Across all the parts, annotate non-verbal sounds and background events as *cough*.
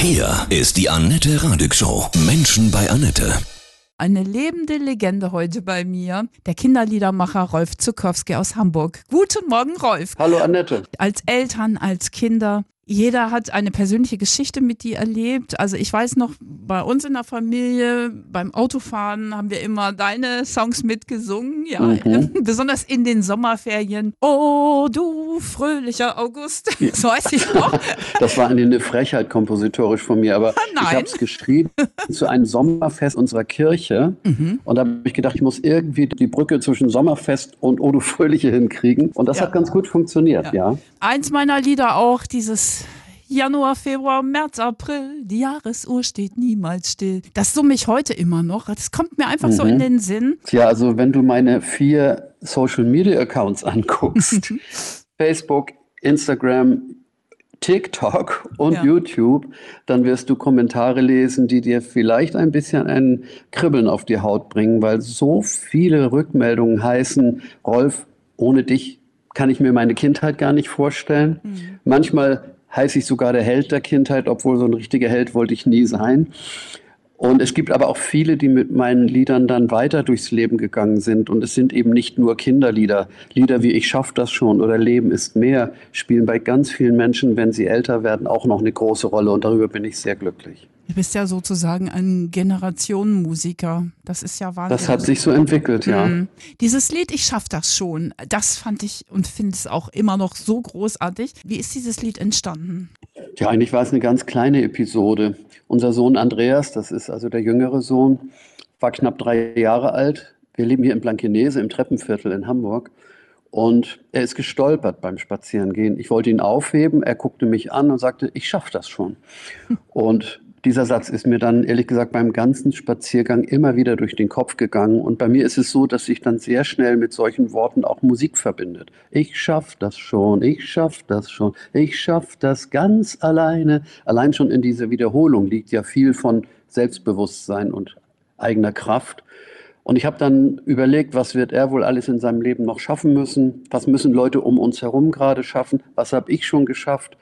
Hier ist die Annette Radig Show. Menschen bei Annette. Eine lebende Legende heute bei mir, der Kinderliedermacher Rolf Zukowski aus Hamburg. Guten Morgen, Rolf. Hallo Annette. Als Eltern, als Kinder, jeder hat eine persönliche Geschichte mit dir erlebt. Also ich weiß noch, bei uns in der Familie, beim Autofahren haben wir immer deine Songs mitgesungen, ja, mhm. *laughs* besonders in den Sommerferien. Oh, du fröhlicher August, ja. *laughs* so weiß ich noch. Das war eine Frechheit kompositorisch von mir, aber Nein. ich habe es geschrieben *laughs* zu einem Sommerfest unserer Kirche mhm. und da habe ich gedacht, ich muss irgendwie die Brücke zwischen Sommerfest und Oh, du fröhliche hinkriegen und das ja. hat ganz gut funktioniert, ja. ja. Eins meiner Lieder auch, dieses Januar, Februar, März, April, die Jahresuhr steht niemals still. Das summe ich heute immer noch. Das kommt mir einfach mhm. so in mhm. den Sinn. Ja, also wenn du meine vier Social Media Accounts anguckst, *laughs* Facebook, Instagram, TikTok und ja. YouTube, dann wirst du Kommentare lesen, die dir vielleicht ein bisschen ein Kribbeln auf die Haut bringen, weil so viele Rückmeldungen heißen, Rolf, ohne dich kann ich mir meine Kindheit gar nicht vorstellen. Mhm. Manchmal heiße ich sogar der Held der Kindheit, obwohl so ein richtiger Held wollte ich nie sein. Und es gibt aber auch viele, die mit meinen Liedern dann weiter durchs Leben gegangen sind. Und es sind eben nicht nur Kinderlieder. Lieder wie Ich schaff das schon oder Leben ist mehr spielen bei ganz vielen Menschen, wenn sie älter werden, auch noch eine große Rolle. Und darüber bin ich sehr glücklich. Du bist ja sozusagen ein Generationenmusiker. Das ist ja wahnsinnig. Das hat sich so entwickelt, ja. Mhm. Dieses Lied, ich schaff das schon, das fand ich und finde es auch immer noch so großartig. Wie ist dieses Lied entstanden? Ja, eigentlich war es eine ganz kleine Episode. Unser Sohn Andreas, das ist also der jüngere Sohn, war knapp drei Jahre alt. Wir leben hier in Blankenese im Treppenviertel in Hamburg. Und er ist gestolpert beim Spazierengehen. Ich wollte ihn aufheben, er guckte mich an und sagte, ich schaffe das schon. *laughs* Und dieser Satz ist mir dann ehrlich gesagt beim ganzen Spaziergang immer wieder durch den Kopf gegangen. Und bei mir ist es so, dass sich dann sehr schnell mit solchen Worten auch Musik verbindet. Ich schaff das schon, ich schaff das schon, ich schaff das ganz alleine. Allein schon in dieser Wiederholung liegt ja viel von Selbstbewusstsein und eigener Kraft. Und ich habe dann überlegt, was wird er wohl alles in seinem Leben noch schaffen müssen? Was müssen Leute um uns herum gerade schaffen? Was habe ich schon geschafft?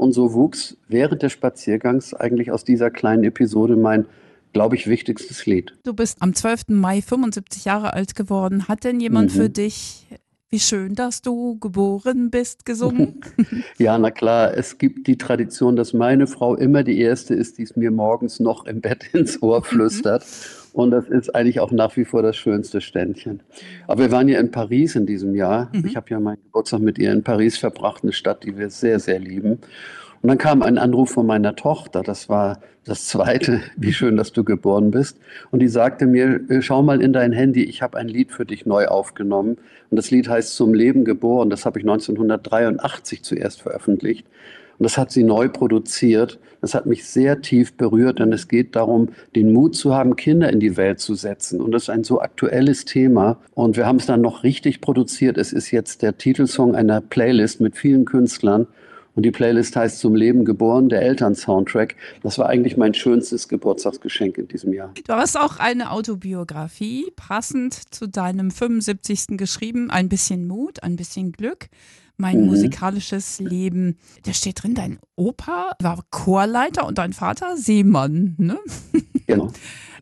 Und so wuchs während des Spaziergangs eigentlich aus dieser kleinen Episode mein glaube ich, wichtigstes Lied. Du bist am 12. Mai 75 Jahre alt geworden. Hat denn jemand mhm. für dich wie schön, dass du geboren bist, gesungen? *laughs* *laughs* ja, na klar. Es gibt die Tradition, dass meine Frau immer die Erste ist, die es mir morgens noch im Bett *laughs* ins Ohr flüstert. Und das ist eigentlich auch nach wie vor das schönste Ständchen. Aber wir waren ja in Paris in diesem Jahr. Mhm. Ich habe ja meinen Geburtstag mit ihr in Paris verbracht, eine Stadt, die wir sehr, sehr lieben. Und dann kam ein Anruf von meiner Tochter, das war das zweite, *laughs* wie schön, dass du geboren bist. Und die sagte mir, äh, schau mal in dein Handy, ich habe ein Lied für dich neu aufgenommen. Und das Lied heißt Zum Leben geboren. Das habe ich 1983 zuerst veröffentlicht. Und das hat sie neu produziert. Das hat mich sehr tief berührt, denn es geht darum, den Mut zu haben, Kinder in die Welt zu setzen. Und das ist ein so aktuelles Thema. Und wir haben es dann noch richtig produziert. Es ist jetzt der Titelsong einer Playlist mit vielen Künstlern. Und die Playlist heißt Zum Leben geboren, der Eltern-Soundtrack. Das war eigentlich mein schönstes Geburtstagsgeschenk in diesem Jahr. Du hast auch eine Autobiografie, passend zu deinem 75. geschrieben. Ein bisschen Mut, ein bisschen Glück mein mhm. musikalisches Leben. Da steht drin, dein Opa war Chorleiter und dein Vater Seemann. Ne? *laughs* Genau.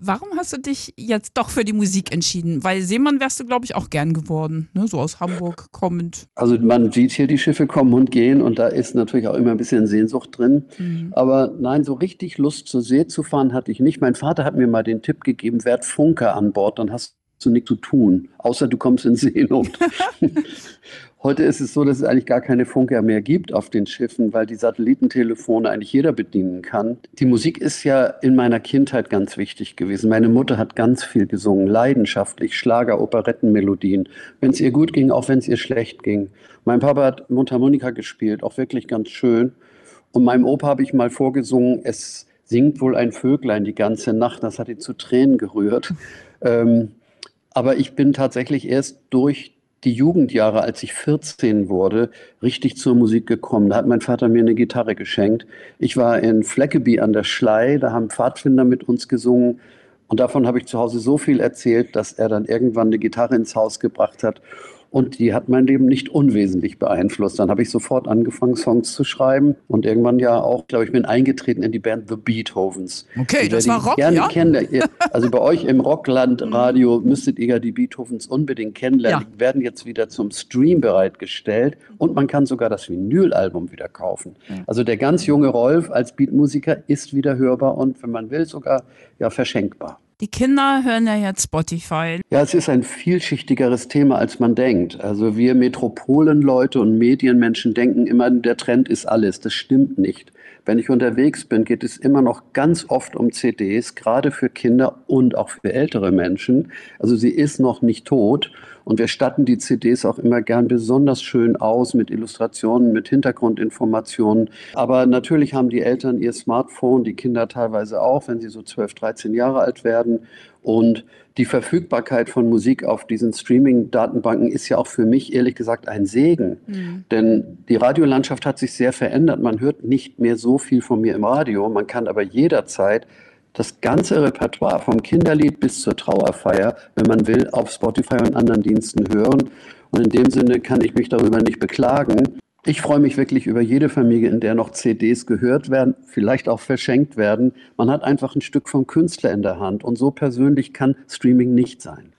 Warum hast du dich jetzt doch für die Musik entschieden? Weil Seemann wärst du, glaube ich, auch gern geworden, ne? so aus Hamburg kommend. Also man sieht hier die Schiffe kommen und gehen und da ist natürlich auch immer ein bisschen Sehnsucht drin. Mhm. Aber nein, so richtig Lust zur See zu fahren hatte ich nicht. Mein Vater hat mir mal den Tipp gegeben, werd Funker an Bord, dann hast du nichts zu tun, außer du kommst in Seenot. *laughs* Heute ist es so, dass es eigentlich gar keine Funker mehr gibt auf den Schiffen, weil die Satellitentelefone eigentlich jeder bedienen kann. Die Musik ist ja in meiner Kindheit ganz wichtig gewesen. Meine Mutter hat ganz viel gesungen, leidenschaftlich, Schlager, Operettenmelodien. Wenn es ihr gut ging, auch wenn es ihr schlecht ging. Mein Papa hat Mundharmonika gespielt, auch wirklich ganz schön. Und meinem Opa habe ich mal vorgesungen, es singt wohl ein Vöglein die ganze Nacht. Das hat ihn zu Tränen gerührt. *laughs* Ähm, aber ich bin tatsächlich erst durch die Jugendjahre, als ich 14 wurde, richtig zur Musik gekommen. Da hat mein Vater mir eine Gitarre geschenkt. Ich war in Fleckeby an der Schlei, da haben Pfadfinder mit uns gesungen. Und davon habe ich zu Hause so viel erzählt, dass er dann irgendwann eine Gitarre ins Haus gebracht hat. Und die hat mein Leben nicht unwesentlich beeinflusst. Dann habe ich sofort angefangen, Songs zu schreiben und irgendwann ja auch, glaube ich, bin eingetreten in die Band The Beethovens. Okay, das war Rock, gerne ja? Kennen, also bei euch im Rockland Radio müsstet ihr ja die Beethovens unbedingt kennenlernen. Ja. Die werden jetzt wieder zum Stream bereitgestellt und man kann sogar das Vinylalbum wieder kaufen. Also der ganz junge Rolf als Beatmusiker ist wieder hörbar und wenn man will sogar ja verschenkbar. Die Kinder hören ja jetzt Spotify. Ja, es ist ein vielschichtigeres Thema, als man denkt. Also wir Metropolenleute und Medienmenschen denken immer, der Trend ist alles. Das stimmt nicht. Wenn ich unterwegs bin, geht es immer noch ganz oft um CDs, gerade für Kinder und auch für ältere Menschen. Also sie ist noch nicht tot. Und wir statten die CDs auch immer gern besonders schön aus mit Illustrationen, mit Hintergrundinformationen. Aber natürlich haben die Eltern ihr Smartphone, die Kinder teilweise auch, wenn sie so 12, 13 Jahre alt werden. Und die Verfügbarkeit von Musik auf diesen Streaming-Datenbanken ist ja auch für mich ehrlich gesagt ein Segen. Mhm. Denn die Radiolandschaft hat sich sehr verändert. Man hört nicht mehr so viel von mir im Radio. Man kann aber jederzeit das ganze Repertoire vom Kinderlied bis zur Trauerfeier, wenn man will, auf Spotify und anderen Diensten hören. Und in dem Sinne kann ich mich darüber nicht beklagen. Ich freue mich wirklich über jede Familie, in der noch CDs gehört werden, vielleicht auch verschenkt werden. Man hat einfach ein Stück vom Künstler in der Hand und so persönlich kann Streaming nicht sein.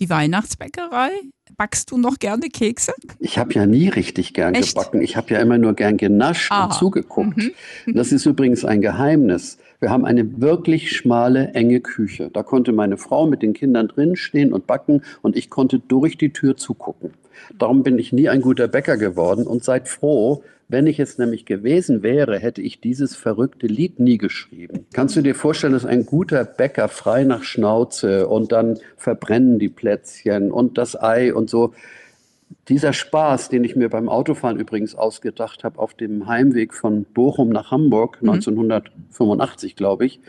Die Weihnachtsbäckerei, backst du noch gerne Kekse? Ich habe ja nie richtig gern Echt? gebacken. Ich habe ja immer nur gern genascht Aha. und zugeguckt. Mhm. Das ist übrigens ein Geheimnis. Wir haben eine wirklich schmale, enge Küche. Da konnte meine Frau mit den Kindern drin stehen und backen und ich konnte durch die Tür zugucken. Darum bin ich nie ein guter Bäcker geworden und seid froh, wenn ich es nämlich gewesen wäre, hätte ich dieses verrückte Lied nie geschrieben. Kannst du dir vorstellen, dass ein guter Bäcker frei nach Schnauze und dann verbrennen die Plätzchen und das Ei und so dieser Spaß, den ich mir beim Autofahren übrigens ausgedacht habe, auf dem Heimweg von Bochum nach Hamburg, mhm. 1985, glaube ich,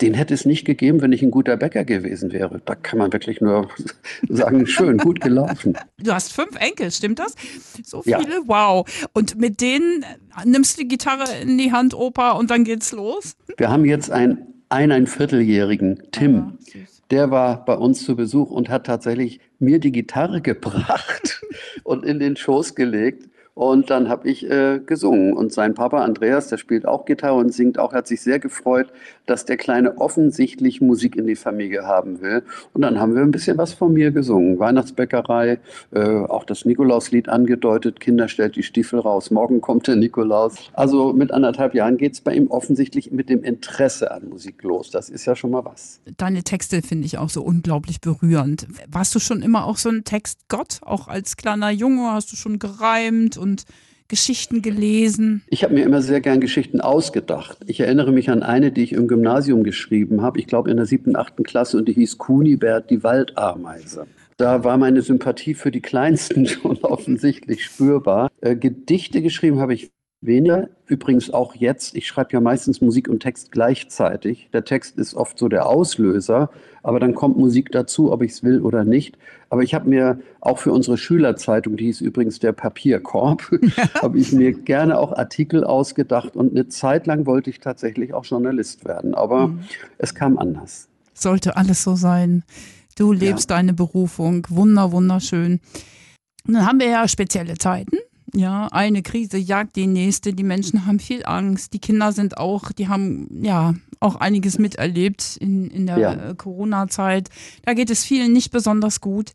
den hätte es nicht gegeben, wenn ich ein guter Bäcker gewesen wäre. Da kann man wirklich nur *laughs* sagen, schön, gut gelaufen. Du hast fünf Enkel, stimmt das? So viele? Ja. Wow. Und mit denen nimmst du die Gitarre in die Hand, Opa, und dann geht's los? Wir haben jetzt einen ein, Vierteljährigen, Tim. Ah, der war bei uns zu Besuch und hat tatsächlich mir die Gitarre gebracht *laughs* und in den Schoß gelegt. Und dann habe ich äh, gesungen. Und sein Papa Andreas, der spielt auch Gitarre und singt auch, hat sich sehr gefreut, dass der Kleine offensichtlich Musik in die Familie haben will. Und dann haben wir ein bisschen was von mir gesungen. Weihnachtsbäckerei, äh, auch das Nikolauslied angedeutet. Kinder stellt die Stiefel raus, morgen kommt der Nikolaus. Also mit anderthalb Jahren geht es bei ihm offensichtlich mit dem Interesse an Musik los. Das ist ja schon mal was. Deine Texte finde ich auch so unglaublich berührend. Warst du schon immer auch so ein Textgott? Auch als kleiner Junge hast du schon gereimt und und Geschichten gelesen? Ich habe mir immer sehr gern Geschichten ausgedacht. Ich erinnere mich an eine, die ich im Gymnasium geschrieben habe, ich glaube in der siebten, achten Klasse, und die hieß Kunibert, die Waldameise. Da war meine Sympathie für die Kleinsten *laughs* schon offensichtlich spürbar. Äh, Gedichte geschrieben habe ich weniger. Übrigens auch jetzt, ich schreibe ja meistens Musik und Text gleichzeitig. Der Text ist oft so der Auslöser, aber dann kommt Musik dazu, ob ich es will oder nicht. Aber ich habe mir auch für unsere Schülerzeitung, die hieß übrigens der Papierkorb, *laughs* habe ich mir gerne auch Artikel ausgedacht und eine Zeit lang wollte ich tatsächlich auch Journalist werden, aber mhm. es kam anders. Sollte alles so sein. Du lebst ja. deine Berufung, wunder, wunderschön. Und dann haben wir ja spezielle Zeiten. Ja, eine Krise jagt die nächste. Die Menschen haben viel Angst. Die Kinder sind auch, die haben ja auch einiges miterlebt in, in der ja. Äh, Corona-Zeit. Da geht es vielen nicht besonders gut.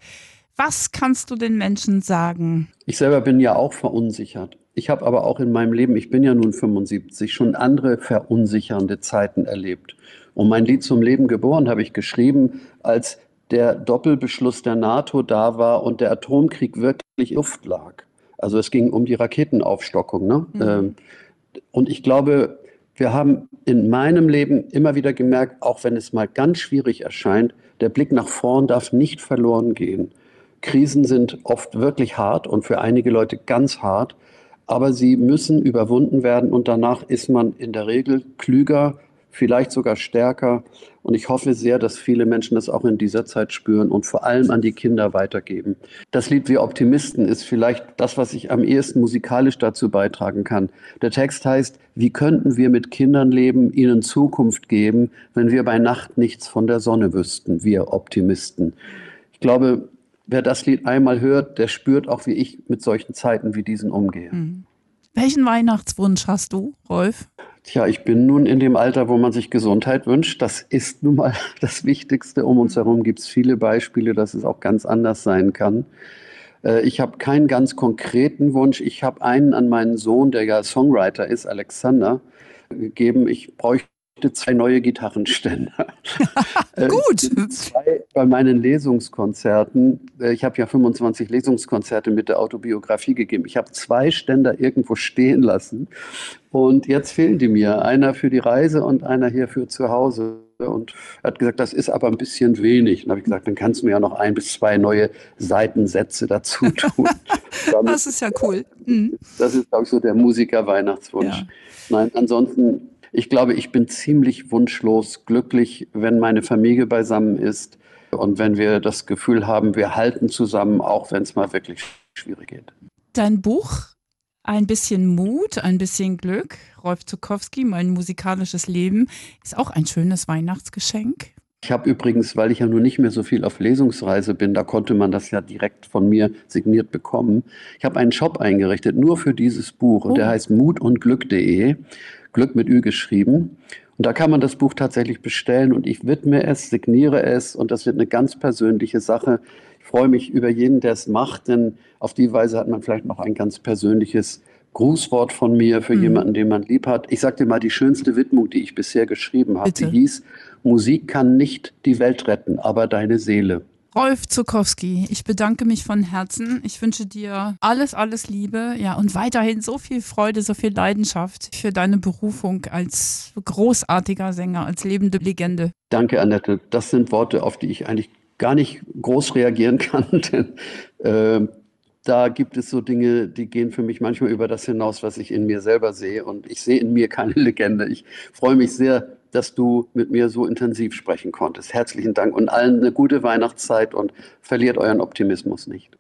Was kannst du den Menschen sagen? Ich selber bin ja auch verunsichert. Ich habe aber auch in meinem Leben, ich bin ja nun 75, schon andere verunsichernde Zeiten erlebt. Und mein Lied zum Leben geboren habe ich geschrieben, als der Doppelbeschluss der NATO da war und der Atomkrieg wirklich Luft lag. Also es ging um die Raketenaufstockung. Ne? Mhm. Ähm, und ich glaube, wir haben in meinem Leben immer wieder gemerkt, auch wenn es mal ganz schwierig erscheint, der Blick nach vorn darf nicht verloren gehen. Krisen sind oft wirklich hart und für einige Leute ganz hart, aber sie müssen überwunden werden und danach ist man in der Regel klüger, vielleicht sogar stärker. Und ich hoffe sehr, dass viele Menschen das auch in dieser Zeit spüren und vor allem an die Kinder weitergeben. Das Lied Wir Optimisten ist vielleicht das, was ich am ehesten musikalisch dazu beitragen kann. Der Text heißt, wie könnten wir mit Kindern leben, ihnen Zukunft geben, wenn wir bei Nacht nichts von der Sonne wüssten, wir Optimisten. Ich glaube, wer das Lied einmal hört, der spürt auch, wie ich mit solchen Zeiten wie diesen umgehe. Mhm. Welchen Weihnachtswunsch hast du, Rolf? Tja, ich bin nun in dem Alter, wo man sich Gesundheit wünscht. Das ist nun mal *laughs* das Wichtigste. Um uns herum gibt es viele Beispiele, dass es auch ganz anders sein kann. Äh, ich habe keinen ganz konkreten Wunsch. Ich habe einen an meinen Sohn, der ja Songwriter ist, Alexander, gegeben. Ich bräuchte zwei neue Gitarrenständer. *laughs* Äh, Gut. Zwei bei meinen Lesungskonzerten. Äh, ich habe ja 25 Lesungskonzerte mit der Autobiografie gegeben. Ich habe zwei Ständer irgendwo stehen lassen. Und jetzt fehlen die mir. Einer für die Reise und einer hier für zu Hause. Und er hat gesagt, das ist aber ein bisschen wenig. Und habe ich gesagt, dann kannst du mir ja noch ein bis zwei neue Seitensätze dazu *laughs* tun. das ist ja cool. Mhm. Das ist, glaube ich, so der Musiker-Weihnachtswunsch. Ja. Nein, ansonsten ich glaube, ich bin ziemlich wunschlos glücklich, wenn meine Familie beisammen ist und wenn wir das Gefühl haben, wir halten zusammen, auch wenn es mal wirklich schwierig geht. Dein Buch ein bisschen Mut, ein bisschen Glück. Rolf Zukowski, mein musikalisches Leben, ist auch ein schönes Weihnachtsgeschenk. Ich habe übrigens, weil ich ja nun nicht mehr so viel auf Lesungsreise bin, da konnte man das ja direkt von mir signiert bekommen. Ich habe einen Shop eingerichtet, nur für dieses Buch, und der oh. heißt mutundglück.de. Glück mit Ü geschrieben. Und da kann man das Buch tatsächlich bestellen und ich widme es, signiere es und das wird eine ganz persönliche Sache. Ich freue mich über jeden, der es macht, denn auf die Weise hat man vielleicht noch ein ganz persönliches Grußwort von mir für mhm. jemanden, den man lieb hat. Ich sage dir mal die schönste Widmung, die ich bisher geschrieben habe. Die hieß, Musik kann nicht die Welt retten, aber deine Seele. Rolf Zukowski, ich bedanke mich von Herzen. Ich wünsche dir alles, alles Liebe, ja, und weiterhin so viel Freude, so viel Leidenschaft für deine Berufung als großartiger Sänger, als lebende Legende. Danke, Annette. Das sind Worte, auf die ich eigentlich gar nicht groß reagieren *laughs* kann, denn äh, da gibt es so Dinge, die gehen für mich manchmal über das hinaus, was ich in mir selber sehe. Und ich sehe in mir keine Legende. Ich freue mich sehr, dass du mit mir so intensiv sprechen konntest. Herzlichen Dank und allen eine gute Weihnachtszeit und verliert euren Optimismus nicht.